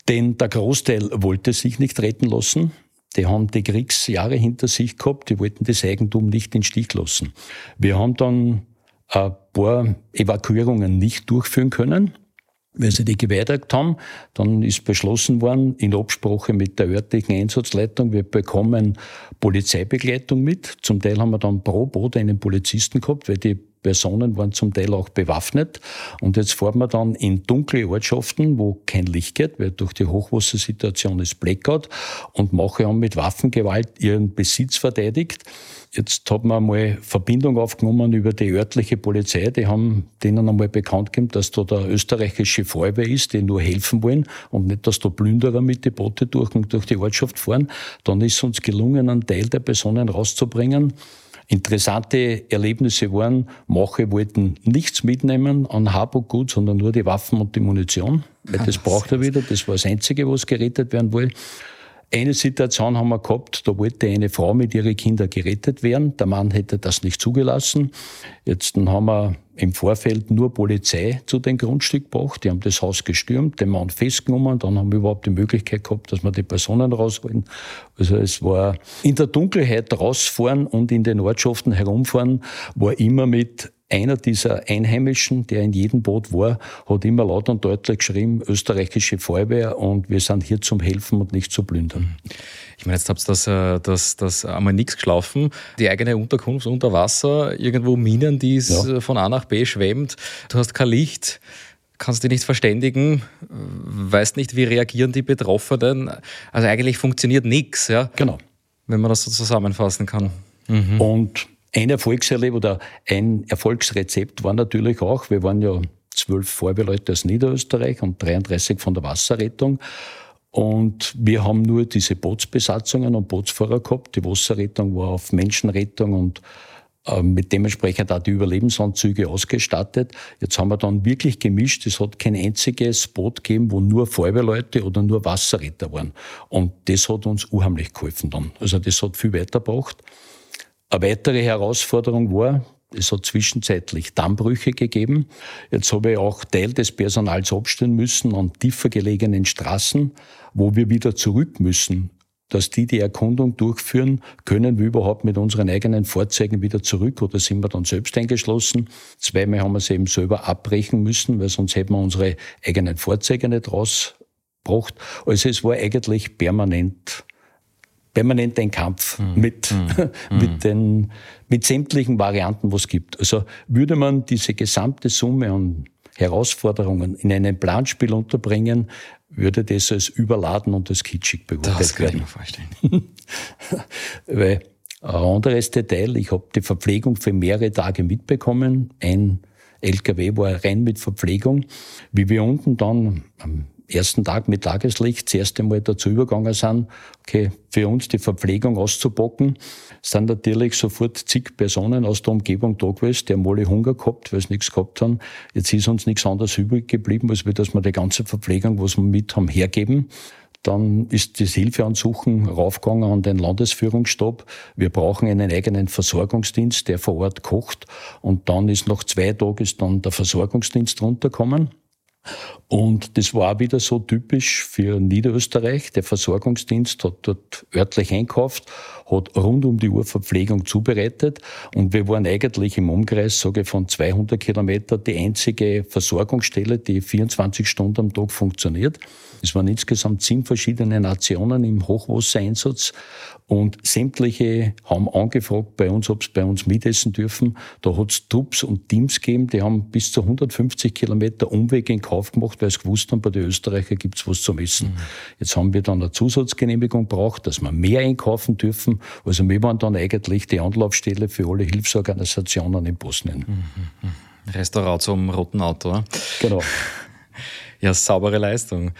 Denn der Großteil wollte sich nicht retten lassen. Die haben die Kriegsjahre hinter sich gehabt, die wollten das Eigentum nicht in den Stich lassen. Wir haben dann ein paar Evakuierungen nicht durchführen können, weil sie die geweigert haben. Dann ist beschlossen worden, in Absprache mit der örtlichen Einsatzleitung, wir bekommen Polizeibegleitung mit. Zum Teil haben wir dann pro Boot einen Polizisten gehabt, weil die Personen waren zum Teil auch bewaffnet. Und jetzt fahren wir dann in dunkle Ortschaften, wo kein Licht geht, weil durch die Hochwassersituation ist Blackout und Mache haben mit Waffengewalt ihren Besitz verteidigt. Jetzt hat man einmal Verbindung aufgenommen über die örtliche Polizei. Die haben denen einmal bekannt gegeben, dass da der österreichische Feuerwehr ist, die nur helfen wollen und nicht, dass da Plünderer mit die Boote durch, durch die Ortschaft fahren. Dann ist uns gelungen, einen Teil der Personen rauszubringen. Interessante Erlebnisse waren, Mache wollten nichts mitnehmen an Hab und Gut, sondern nur die Waffen und die Munition, weil das braucht er wieder. Das war das Einzige, was gerettet werden wollte. Eine Situation haben wir gehabt, da wollte eine Frau mit ihren Kindern gerettet werden. Der Mann hätte das nicht zugelassen. Jetzt haben wir im Vorfeld nur Polizei zu dem Grundstück gebracht. Die haben das Haus gestürmt, den Mann festgenommen. Dann haben wir überhaupt die Möglichkeit gehabt, dass wir die Personen rausholen. Also es war in der Dunkelheit rausfahren und in den Ortschaften herumfahren, war immer mit einer dieser Einheimischen, der in jedem Boot war, hat immer laut und deutlich geschrieben, österreichische Feuerwehr und wir sind hier zum Helfen und nicht zu plündern.
Ich meine, jetzt habt ihr das, äh, das, das einmal nichts geschlafen. Die eigene Unterkunft unter Wasser, irgendwo Minen, die ja. von A nach B schwemmt. Du hast kein Licht kannst dich nicht verständigen, weißt nicht, wie reagieren die Betroffenen. Also eigentlich funktioniert nichts, ja?
Genau.
Wenn man das so zusammenfassen kann.
Mhm. Und ein Erfolgserlebnis oder ein Erfolgsrezept war natürlich auch, wir waren ja zwölf Feuerwehrleute aus Niederösterreich und 33 von der Wasserrettung. Und wir haben nur diese Bootsbesatzungen und Bootsfahrer gehabt. Die Wasserrettung war auf Menschenrettung und äh, mit dementsprechend auch die Überlebensanzüge ausgestattet. Jetzt haben wir dann wirklich gemischt. Es hat kein einziges Boot gegeben, wo nur Feuerwehrleute oder nur Wasserretter waren. Und das hat uns unheimlich geholfen dann. Also das hat viel weitergebracht. Eine weitere Herausforderung war, es hat zwischenzeitlich Dammbrüche gegeben. Jetzt habe ich auch Teil des Personals abstellen müssen an tiefer gelegenen Straßen, wo wir wieder zurück müssen. Dass die die Erkundung durchführen, können wir überhaupt mit unseren eigenen Fahrzeugen wieder zurück oder sind wir dann selbst eingeschlossen? Zweimal haben wir sie eben selber abbrechen müssen, weil sonst hätten wir unsere eigenen Fahrzeuge nicht rausgebracht. Also es war eigentlich permanent permanent ein Kampf mhm. mit, mhm. [laughs] mit, mhm. den, mit sämtlichen Varianten, was es gibt. Also würde man diese gesamte Summe an Herausforderungen in einem Planspiel unterbringen, würde das als überladen und als kitschig beurteilt werden. Das kann ich mir vorstellen. [laughs] Weil ein anderes Detail, ich habe die Verpflegung für mehrere Tage mitbekommen. Ein LKW war rein mit Verpflegung. Wie wir unten dann am ersten Tag mit Tageslicht das erste Mal dazu übergegangen sind, okay, für uns die Verpflegung auszubocken, sind natürlich sofort zig Personen aus der Umgebung da gewesen, die haben alle Hunger gehabt, weil sie nichts gehabt haben. Jetzt ist uns nichts anderes übrig geblieben, als dass wir die ganze Verpflegung, was wir mit haben, hergeben. Dann ist das Hilfeansuchen raufgegangen an den Landesführungsstab. Wir brauchen einen eigenen Versorgungsdienst, der vor Ort kocht. Und dann ist nach zwei Tagen ist dann der Versorgungsdienst runtergekommen. Und das war wieder so typisch für Niederösterreich. Der Versorgungsdienst hat dort örtlich einkauft, hat rund um die Uhr Verpflegung zubereitet. Und wir waren eigentlich im Umkreis, sage ich, von 200 Kilometer die einzige Versorgungsstelle, die 24 Stunden am Tag funktioniert. Es waren insgesamt sieben verschiedene Nationen im Hochwassereinsatz. Und sämtliche haben angefragt bei uns, ob sie bei uns mitessen dürfen. Da hat es Trupps und Teams gegeben, die haben bis zu 150 Kilometer Umweg in Kauf gemacht, weil sie gewusst haben, bei den Österreichern gibt's was zum Essen. Mhm. Jetzt haben wir dann eine Zusatzgenehmigung braucht, dass wir mehr einkaufen dürfen. Also wir waren dann eigentlich die Anlaufstelle für alle Hilfsorganisationen in Bosnien. Mhm.
mhm. Restaurant zum roten Auto.
Genau.
Ja, saubere Leistung.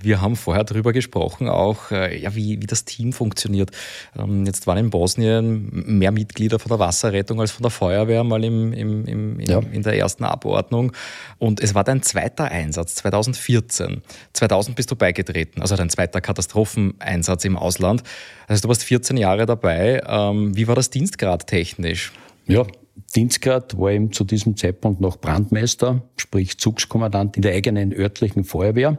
Wir haben vorher darüber gesprochen, auch äh, ja, wie, wie das Team funktioniert. Ähm, jetzt waren in Bosnien mehr Mitglieder von der Wasserrettung als von der Feuerwehr mal im, im, im, ja. in der ersten Abordnung. Und es war dein zweiter Einsatz 2014. 2000 bist du beigetreten, also dein zweiter Katastropheneinsatz im Ausland. Also du warst 14 Jahre dabei. Ähm, wie war das Dienstgrad technisch?
Ja, Dienstgrad war eben zu diesem Zeitpunkt noch Brandmeister, sprich Zugskommandant in der eigenen örtlichen Feuerwehr.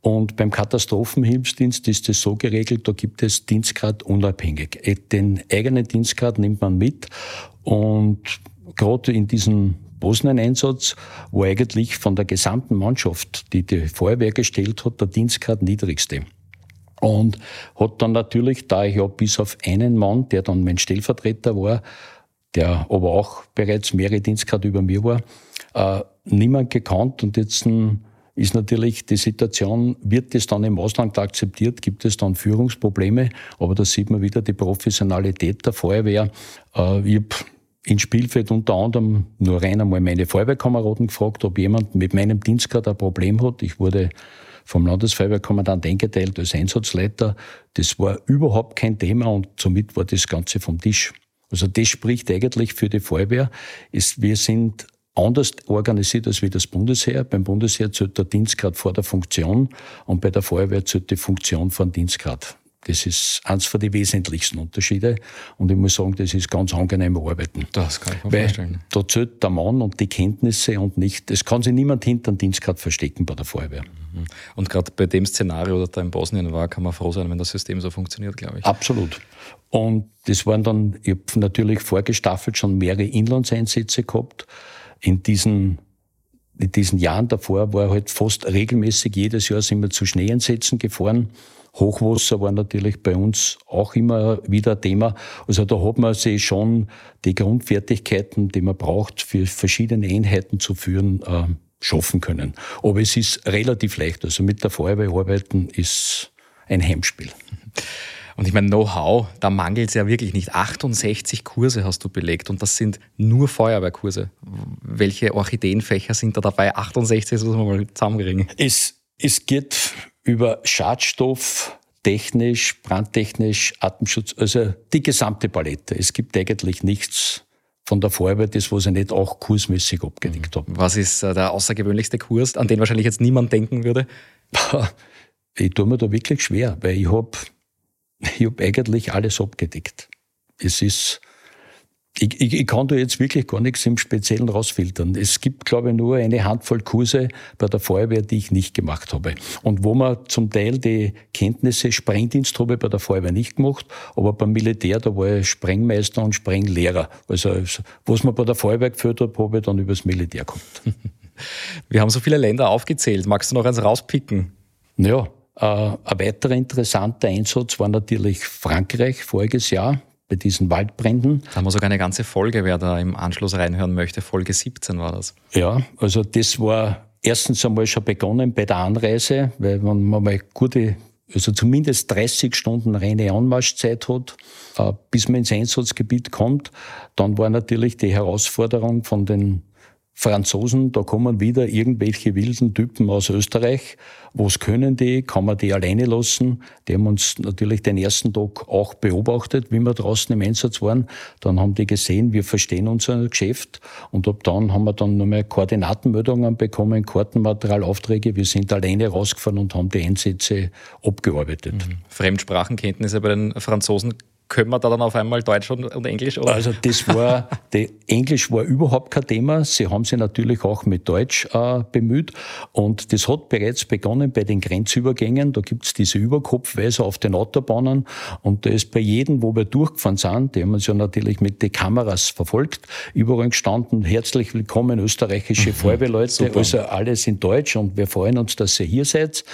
Und beim Katastrophenhilfsdienst ist es so geregelt, da gibt es Dienstgrad unabhängig. Äh, den eigenen Dienstgrad nimmt man mit und gerade in diesem Bosnien-Einsatz war eigentlich von der gesamten Mannschaft, die die Feuerwehr gestellt hat, der Dienstgrad niedrigste. Und hat dann natürlich, da ich ja bis auf einen Mann, der dann mein Stellvertreter war, der aber auch bereits mehrere Dienstgrad über mir war, äh, niemand gekannt und jetzt ähm, ist natürlich die Situation, wird es dann im Ausland akzeptiert, gibt es dann Führungsprobleme, aber da sieht man wieder die Professionalität der Feuerwehr. Äh, ich habe in Spielfeld unter anderem nur rein einmal meine Feuerwehrkameraden gefragt, ob jemand mit meinem Dienstgrad ein Problem hat. Ich wurde vom Landesfeuerwehrkommandant eingeteilt als Einsatzleiter. Das war überhaupt kein Thema und somit war das Ganze vom Tisch. Also das spricht eigentlich für die Feuerwehr. Ist, wir sind anders organisiert als wie das Bundesheer. Beim Bundesheer zählt der Dienstgrad vor der Funktion und bei der Feuerwehr zählt die Funktion vor dem Dienstgrad. Das ist eins von den wesentlichsten Unterschiede. Und ich muss sagen, das ist ganz angenehm arbeiten.
Das kann ich mir
Weil
vorstellen.
da zählt der Mann und die Kenntnisse und nicht, es kann sich niemand hinter den Dienstgrad verstecken bei der Feuerwehr.
Und gerade bei dem Szenario, das da in Bosnien war, kann man froh sein, wenn das System so funktioniert, glaube ich.
Absolut. Und das waren dann, ich habe natürlich vorgestaffelt schon mehrere Inlandseinsätze gehabt. In diesen, in diesen Jahren davor war halt fast regelmäßig jedes Jahr sind wir zu Schneeeinsätzen gefahren. Hochwasser war natürlich bei uns auch immer wieder ein Thema. Also da hat man sich schon die Grundfertigkeiten, die man braucht, für verschiedene Einheiten zu führen, äh, schaffen können. Aber es ist relativ leicht. Also mit der Feuerwehr arbeiten ist ein Heimspiel.
Und ich meine, Know-how, da mangelt es ja wirklich nicht. 68 Kurse hast du belegt und das sind nur Feuerwehrkurse. Welche Orchideenfächer sind da dabei? 68, das muss man mal zusammenkriegen.
Es, es geht über Schadstoff, technisch, brandtechnisch, Atemschutz, also die gesamte Palette. Es gibt eigentlich nichts von der Feuerwehr, das was ich nicht auch kursmäßig abgedeckt habe.
Was ist äh, der außergewöhnlichste Kurs, an den wahrscheinlich jetzt niemand denken würde?
Ich tue mir da wirklich schwer, weil ich habe [laughs] ich hab eigentlich alles abgedeckt. Es ist, ich, ich, ich kann da jetzt wirklich gar nichts im Speziellen rausfiltern. Es gibt, glaube ich, nur eine Handvoll Kurse bei der Feuerwehr, die ich nicht gemacht habe. Und wo man zum Teil die Kenntnisse, Sprengdienst habe ich bei der Feuerwehr nicht gemacht, aber beim Militär, da war ich Sprengmeister und Sprenglehrer. Also, was man bei der Feuerwehr geführt hat, habe ich dann übers Militär gehabt. [laughs]
Wir haben so viele Länder aufgezählt. Magst du noch eins rauspicken?
Ja, äh, ein weiterer interessanter Einsatz war natürlich Frankreich voriges Jahr bei diesen Waldbränden.
Da haben wir sogar eine ganze Folge, wer da im Anschluss reinhören möchte. Folge 17 war das.
Ja, also das war erstens einmal schon begonnen bei der Anreise, weil wenn man mal gute, also zumindest 30 Stunden reine Anmarschzeit hat, äh, bis man ins Einsatzgebiet kommt, dann war natürlich die Herausforderung von den Franzosen, da kommen wieder irgendwelche wilden Typen aus Österreich. Was können die? Kann man die alleine lassen? Die haben uns natürlich den ersten Tag auch beobachtet, wie wir draußen im Einsatz waren. Dann haben die gesehen, wir verstehen unser Geschäft. Und ab dann haben wir dann nochmal Koordinatenmeldungen bekommen, Kartenmaterialaufträge. Wir sind alleine rausgefahren und haben die Einsätze abgearbeitet.
Mhm. Fremdsprachenkenntnisse bei den Franzosen können wir da dann auf einmal Deutsch und, und Englisch? Oder?
Also das war, [laughs] die Englisch war überhaupt kein Thema. Sie haben sich natürlich auch mit Deutsch äh, bemüht. Und das hat bereits begonnen bei den Grenzübergängen. Da gibt's diese Überkopfweise auf den Autobahnen. Und da ist bei jedem, wo wir durchgefahren sind, die haben uns ja natürlich mit den Kameras verfolgt, überall gestanden, herzlich willkommen österreichische
Mhm.
Feuerwehrleute.
Super.
Also alles in Deutsch und wir freuen uns, dass ihr hier seid.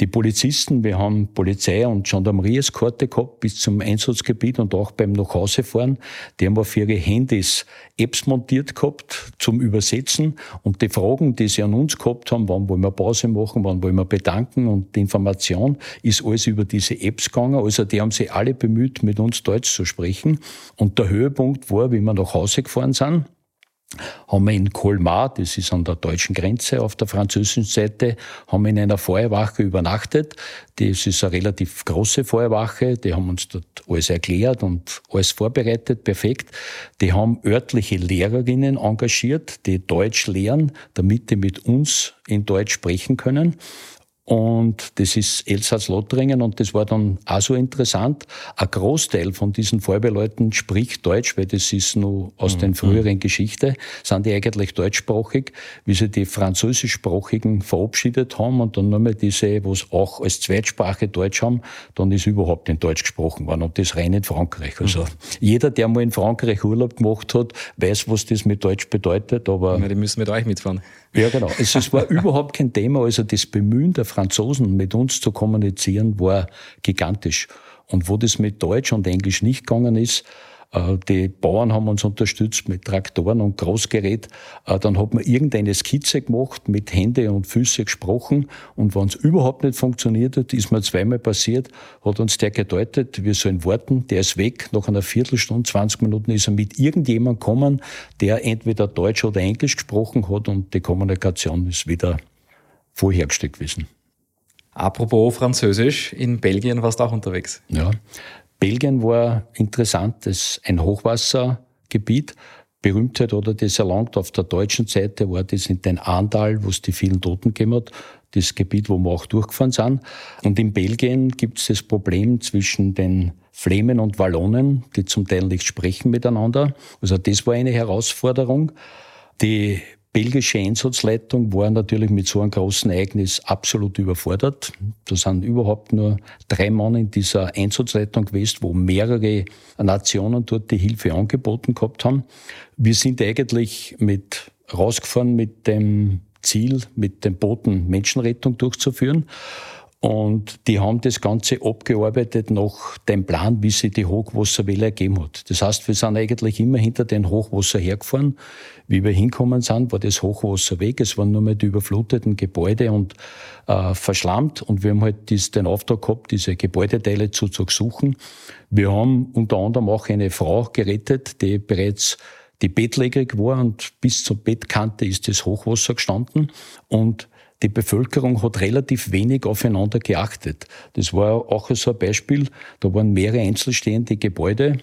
Die Polizisten, wir haben Polizei- und Gendarmerie-Eskorte gehabt bis zum Einsatzgebiet und auch beim Nachhausefahren. Die haben auf ihre Handys Apps montiert gehabt zum Übersetzen und die Fragen, die sie an uns gehabt haben, wann wollen wir Pause machen, wann wollen wir bedanken und die Information ist alles über diese Apps gegangen. Also die haben sich alle bemüht, mit uns Deutsch zu sprechen. Und der Höhepunkt war, wie wir nach Hause gefahren sind, haben wir in Colmar, das ist an der deutschen Grenze auf der französischen Seite, haben wir in einer Feuerwache übernachtet. Das ist eine relativ große Feuerwache. Die haben uns dort alles erklärt und alles vorbereitet, perfekt. Die haben örtliche Lehrerinnen engagiert, die Deutsch lehren, damit die mit uns in Deutsch sprechen können. Und das ist Elsass-Lothringen und das war dann auch so interessant. Ein Großteil von diesen Feuerwehrleuten spricht Deutsch, weil das ist nur aus den früheren Geschichte, sind die eigentlich deutschsprachig, wie sie die französischsprachigen verabschiedet haben und dann nochmal diese, was auch als Zweitsprache Deutsch haben, dann ist überhaupt in Deutsch gesprochen worden und das rein in Frankreich. Also jeder, der mal in Frankreich Urlaub gemacht hat, weiß, was das mit Deutsch bedeutet, aber
Ja, die müssen mit euch mitfahren.
Ja, genau. Also es war [laughs] überhaupt kein Thema. Also das Bemühen der Franzosen, mit uns zu kommunizieren, war gigantisch. Und wo das mit Deutsch und Englisch nicht gegangen ist, die Bauern haben uns unterstützt mit Traktoren und Großgerät. Äh, Dann hat man irgendeine Skizze gemacht, mit Hände und Füße gesprochen. Und wenn es überhaupt nicht funktioniert hat, ist mir zweimal passiert, hat uns der gedeutet, wir sollen warten, der ist weg. Nach einer Viertelstunde, 20 Minuten ist er mit irgendjemandem gekommen, der entweder Deutsch oder Englisch gesprochen hat und die Kommunikation ist wieder vorhergestellt gewesen.
Apropos Französisch, in Belgien warst du auch unterwegs.
Ja. Belgien war interessant, das ist ein Hochwassergebiet. Berühmtheit oder das erlangt auf der deutschen Seite war das in den Ahrtal, wo es die vielen Toten gegeben hat. das Gebiet, wo wir auch durchgefahren sind. Und in Belgien gibt es das Problem zwischen den Flemen und Wallonen, die zum Teil nicht sprechen miteinander. Also das war eine Herausforderung. Die belgische Einsatzleitung war natürlich mit so einem großen Ereignis absolut überfordert. Da sind überhaupt nur drei Mann in dieser Einsatzleitung gewesen, wo mehrere Nationen dort die Hilfe angeboten gehabt haben. Wir sind eigentlich mit rausgefahren mit dem Ziel, mit den Booten Menschenrettung durchzuführen. Und die haben das Ganze abgearbeitet nach dem Plan, wie sie die Hochwasserwelle ergeben hat. Das heißt, wir sind eigentlich immer hinter den Hochwasser hergefahren. Wie wir hinkommen sind, war das Hochwasser weg. Es waren nur mehr die überfluteten Gebäude und äh, verschlammt. Und wir haben halt dies, den Auftrag gehabt, diese Gebäudeteile zu durchsuchen. Wir haben unter anderem auch eine Frau gerettet, die bereits die bettlägerig war und bis zur Bettkante ist das Hochwasser gestanden. Und die Bevölkerung hat relativ wenig aufeinander geachtet. Das war auch so ein Beispiel. Da waren mehrere einzelstehende Gebäude.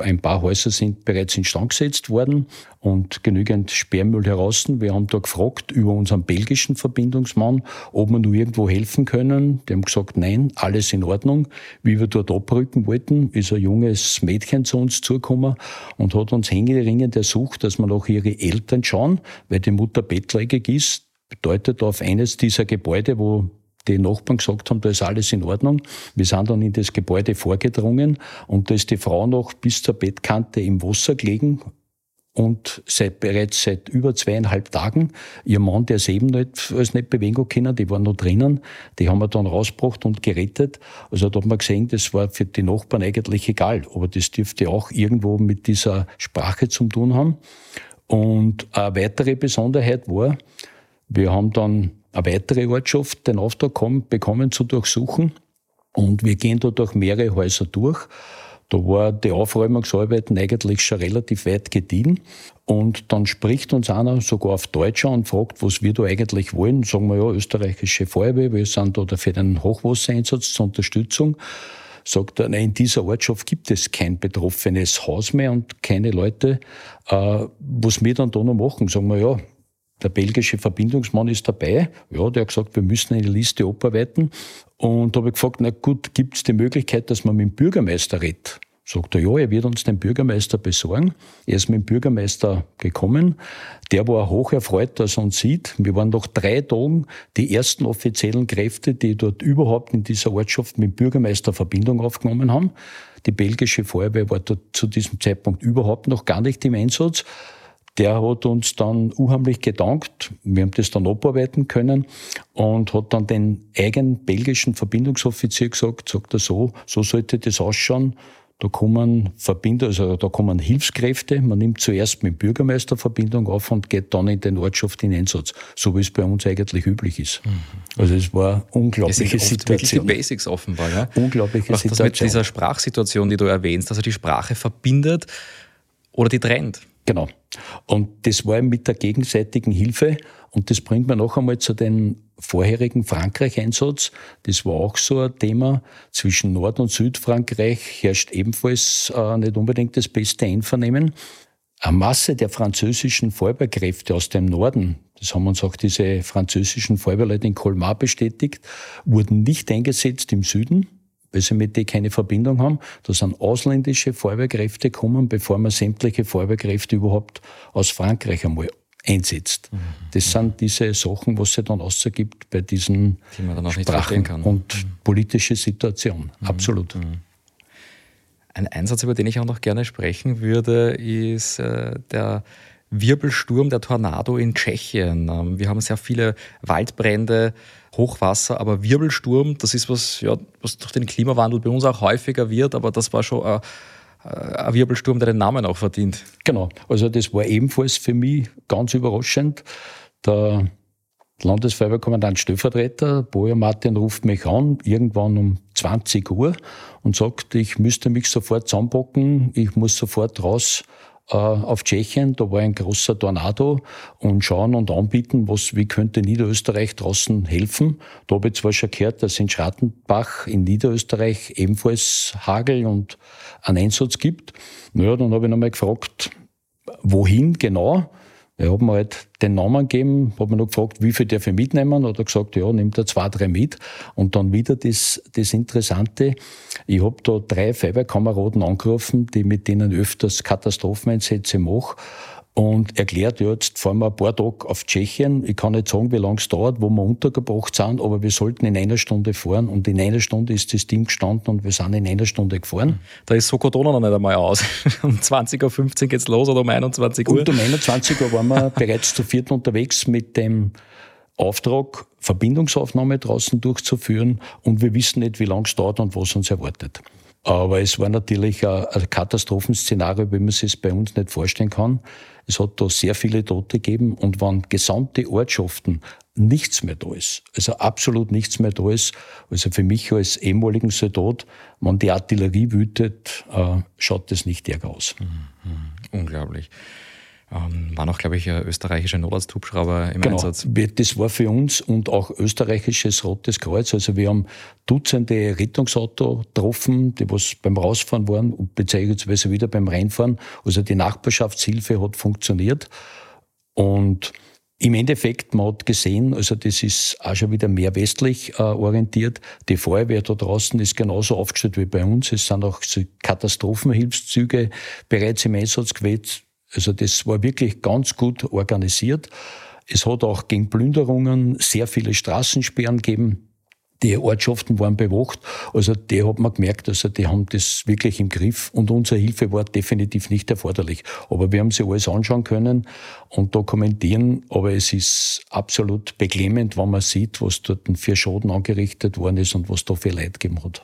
Ein paar Häuser sind bereits instand gesetzt worden und genügend Sperrmüll heraus. Wir haben da gefragt über unseren belgischen Verbindungsmann, ob wir nur irgendwo helfen können. Die haben gesagt, nein, alles in Ordnung. Wie wir dort abrücken wollten, ist ein junges Mädchen zu uns zugekommen und hat uns hängeringend ersucht, dass wir nach ihre Eltern schauen, weil die Mutter bettlägerig ist bedeutet auf eines dieser Gebäude, wo die Nachbarn gesagt haben, da ist alles in Ordnung. Wir sind dann in das Gebäude vorgedrungen und da ist die Frau noch bis zur Bettkante im Wasser gelegen und seit bereits seit über zweieinhalb Tagen. Ihr Mann, der es eben nicht, als nicht bewegen können, die waren noch drinnen, die haben wir dann rausgebracht und gerettet. Also da hat man gesehen, das war für die Nachbarn eigentlich egal, aber das dürfte auch irgendwo mit dieser Sprache zu tun haben. Und eine weitere Besonderheit war, wir haben dann eine weitere Ortschaft den Auftrag bekommen zu durchsuchen und wir gehen da durch mehrere Häuser durch. Da war die Aufräumungsarbeiten eigentlich schon relativ weit gediehen. Und dann spricht uns einer sogar auf Deutsch und fragt, was wir da eigentlich wollen. Sagen wir ja, österreichische Feuerwehr, wir sind da für den Hochwassereinsatz zur Unterstützung. Sagt er, nein, in dieser Ortschaft gibt es kein betroffenes Haus mehr und keine Leute. Äh, was wir dann da noch machen, sagen wir ja, der belgische Verbindungsmann ist dabei. Ja, der hat gesagt, wir müssen eine Liste abarbeiten. Und habe ich gefragt, na gut, gibt es die Möglichkeit, dass man mit dem Bürgermeister redet? Sagt er, ja, er wird uns den Bürgermeister besorgen. Er ist mit dem Bürgermeister gekommen. Der war hoch erfreut, dass er uns sieht. Wir waren nach drei Tagen die ersten offiziellen Kräfte, die dort überhaupt in dieser Ortschaft mit dem Bürgermeister Verbindung aufgenommen haben. Die belgische Feuerwehr war dort zu diesem Zeitpunkt überhaupt noch gar nicht im Einsatz. Der hat uns dann unheimlich gedankt. Wir haben das dann abarbeiten können und hat dann den eigenen belgischen Verbindungsoffizier gesagt, sagt er so, so sollte das ausschauen. Da kommen Verbinder, also da kommen Hilfskräfte. Man nimmt zuerst mit dem Bürgermeister Verbindung auf und geht dann in den Ortschaft in Einsatz. So wie es bei uns eigentlich üblich ist. Mhm. Also es war unglaubliche es sind Situation.
die Basics offenbar, ja.
Unglaubliche
Auch Situation. Das mit dieser Sprachsituation, die du erwähnst, also die Sprache verbindet oder die trennt.
Genau. Und das war mit der gegenseitigen Hilfe. Und das bringt mir noch einmal zu den vorherigen Frankreich-Einsatz. Das war auch so ein Thema. Zwischen Nord- und Südfrankreich herrscht ebenfalls äh, nicht unbedingt das beste Einvernehmen. Eine Masse der französischen Feuerwehrkräfte aus dem Norden, das haben uns auch diese französischen Feuerwehrleute in Colmar bestätigt, wurden nicht eingesetzt im Süden, weil sie mit denen keine Verbindung haben. Da sind ausländische Feuerwehrkräfte gekommen, bevor man sämtliche Feuerwehrkräfte überhaupt aus Frankreich einmal einsetzt. Mhm. Das sind diese Sachen, was sich dann ausergibt bei diesen Die Sprachen und mhm. politische Situation. Mhm. Absolut. Mhm.
Ein Einsatz, über den ich auch noch gerne sprechen würde, ist äh, der Wirbelsturm, der Tornado in Tschechien. Ähm, wir haben sehr viele Waldbrände Hochwasser, aber Wirbelsturm, das ist was, ja, was durch den Klimawandel bei uns auch häufiger wird, aber das war schon ein, ein Wirbelsturm, der den Namen auch verdient.
Genau, also das war ebenfalls für mich ganz überraschend. Der Landesfeuerwehrkommandant Stellvertreter, Boja Martin, ruft mich an, irgendwann um 20 Uhr und sagt, ich müsste mich sofort zusammenpacken, ich muss sofort raus äh, auf Tschechien, da war ein großer Tornado und schauen und anbieten, was, wie könnte Niederösterreich draußen helfen. Da habe ich zwar schon gehört, dass in Schrattenbach in Niederösterreich ebenfalls Hagel und einen Einsatz gibt. Naja, dann habe ich nochmal gefragt, wohin genau? Ich habe mir halt den Namen gegeben, habe mir noch gefragt, wie viel darf ich mitnehmen? Hat er gesagt, ja, nimmt er zwei, drei mit. Und dann wieder das, das Interessante, ich habe da drei Feuerwehrkameraden angerufen, die mit denen öfters Katastropheneinsätze mache und erklärt, jetzt fahren wir ein paar Tage auf Tschechien. Ich kann nicht sagen, wie lange es dauert, wo wir untergebracht sind, aber wir sollten in einer Stunde fahren und in einer Stunde ist das Team gestanden und wir sind in einer Stunde gefahren.
Da ist Sokodona noch nicht einmal aus. [laughs] Um 20.15 Uhr geht's los oder um 21 Uhr?
Und um 21 Uhr waren wir [laughs] bereits zu viert unterwegs mit dem Auftrag, Verbindungsaufnahme draußen durchzuführen und wir wissen nicht, wie lange es dauert und was uns erwartet. Aber es war natürlich ein Katastrophenszenario, wie man sich es bei uns nicht vorstellen kann. Es hat da sehr viele Tote gegeben und wenn gesamte Ortschaften nichts mehr da ist, also absolut nichts mehr da ist, also für mich als ehemaligen Soldat, wenn die Artillerie wütet, äh, schaut das nicht eher aus.
Mhm. unglaublich. Ähm, waren auch, glaube ich, österreichische Notarzthubschrauber im genau. Einsatz.
Das war für uns und auch österreichisches Rotes Kreuz. Also wir haben Dutzende Rettungsauto getroffen, die was beim Rausfahren waren beziehungsweise wieder beim Reinfahren. Also die Nachbarschaftshilfe hat funktioniert. Und im Endeffekt, man hat gesehen, also das ist auch schon wieder mehr westlich äh, orientiert. Die Feuerwehr da draußen ist genauso aufgestellt wie bei uns. Es sind auch Katastrophenhilfszüge bereits im Einsatz gewesen also das war wirklich ganz gut organisiert. Es hat auch gegen Plünderungen sehr viele Straßensperren gegeben. Die Ortschaften waren bewacht. Also die hat man gemerkt, also die haben das wirklich im Griff und unsere Hilfe war definitiv nicht erforderlich. Aber wir haben sie alles anschauen können und dokumentieren. Aber es ist absolut beklemmend, wenn man sieht, was dort für Schaden angerichtet worden ist und was da für Leid gegeben hat.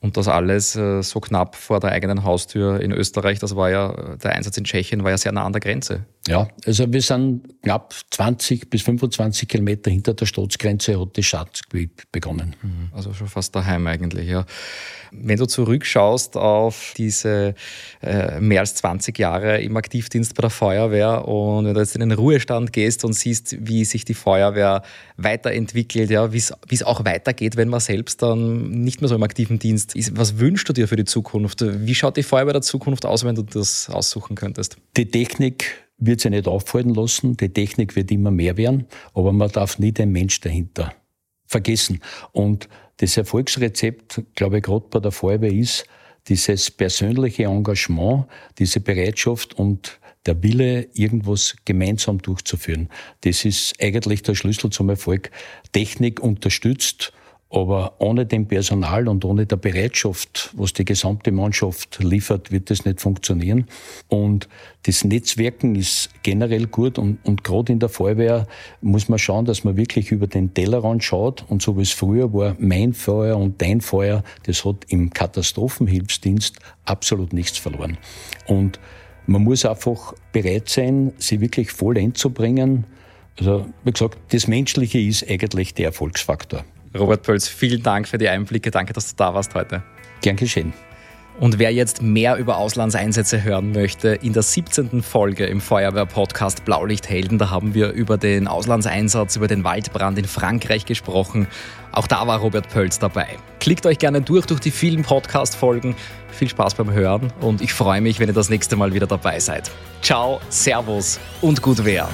Und das alles äh, so knapp vor der eigenen Haustür in Österreich, das war ja, der Einsatz in Tschechien war ja sehr nah an der Grenze.
Ja, also wir sind knapp 20 bis 25 Kilometer hinter der Staatsgrenze hat das Schadensgebiet begonnen.
Mhm. Also schon fast daheim eigentlich, ja. Wenn du zurückschaust auf diese äh, mehr als 20 Jahre im Aktivdienst bei der Feuerwehr und wenn du jetzt in den Ruhestand gehst und siehst, wie sich die Feuerwehr weiterentwickelt, ja, wie es auch weitergeht, wenn man selbst dann nicht mehr so im aktiven Dienst ist. Was wünschst du dir für die Zukunft? Wie schaut die Feuerwehr der Zukunft aus, wenn du das aussuchen könntest?
Die Technik wird sich nicht aufhalten lassen. Die Technik wird immer mehr werden, aber man darf nie den Mensch dahinter vergessen. Und das Erfolgsrezept, glaube ich, gerade bei der Feuerwehr ist dieses persönliche Engagement, diese Bereitschaft und der Wille, irgendwas gemeinsam durchzuführen. Das ist eigentlich der Schlüssel zum Erfolg. Technik unterstützt aber ohne den Personal und ohne der Bereitschaft, was die gesamte Mannschaft liefert, wird das nicht funktionieren. Und das Netzwerken ist generell gut und, und gerade in der Feuerwehr muss man schauen, dass man wirklich über den Tellerrand schaut. Und so wie es früher war, mein Feuer und dein Feuer, das hat im Katastrophenhilfsdienst absolut nichts verloren. Und man muss einfach bereit sein, sie wirklich voll zu bringen. Also, wie gesagt, das Menschliche ist eigentlich der Erfolgsfaktor.
Robert Pölz, vielen Dank für die Einblicke. Danke, dass du da warst heute.
Gern geschehen.
Und wer jetzt mehr über Auslandseinsätze hören möchte, in der 17. Folge im Feuerwehr-Podcast Blaulichthelden, da haben wir über den Auslandseinsatz, über den Waldbrand in Frankreich gesprochen. Auch da war Robert Pölz dabei. Klickt euch gerne durch, durch die vielen Podcast-Folgen. Viel Spaß beim Hören und ich freue mich, wenn ihr das nächste Mal wieder dabei seid. Ciao, Servus und gut Wehr.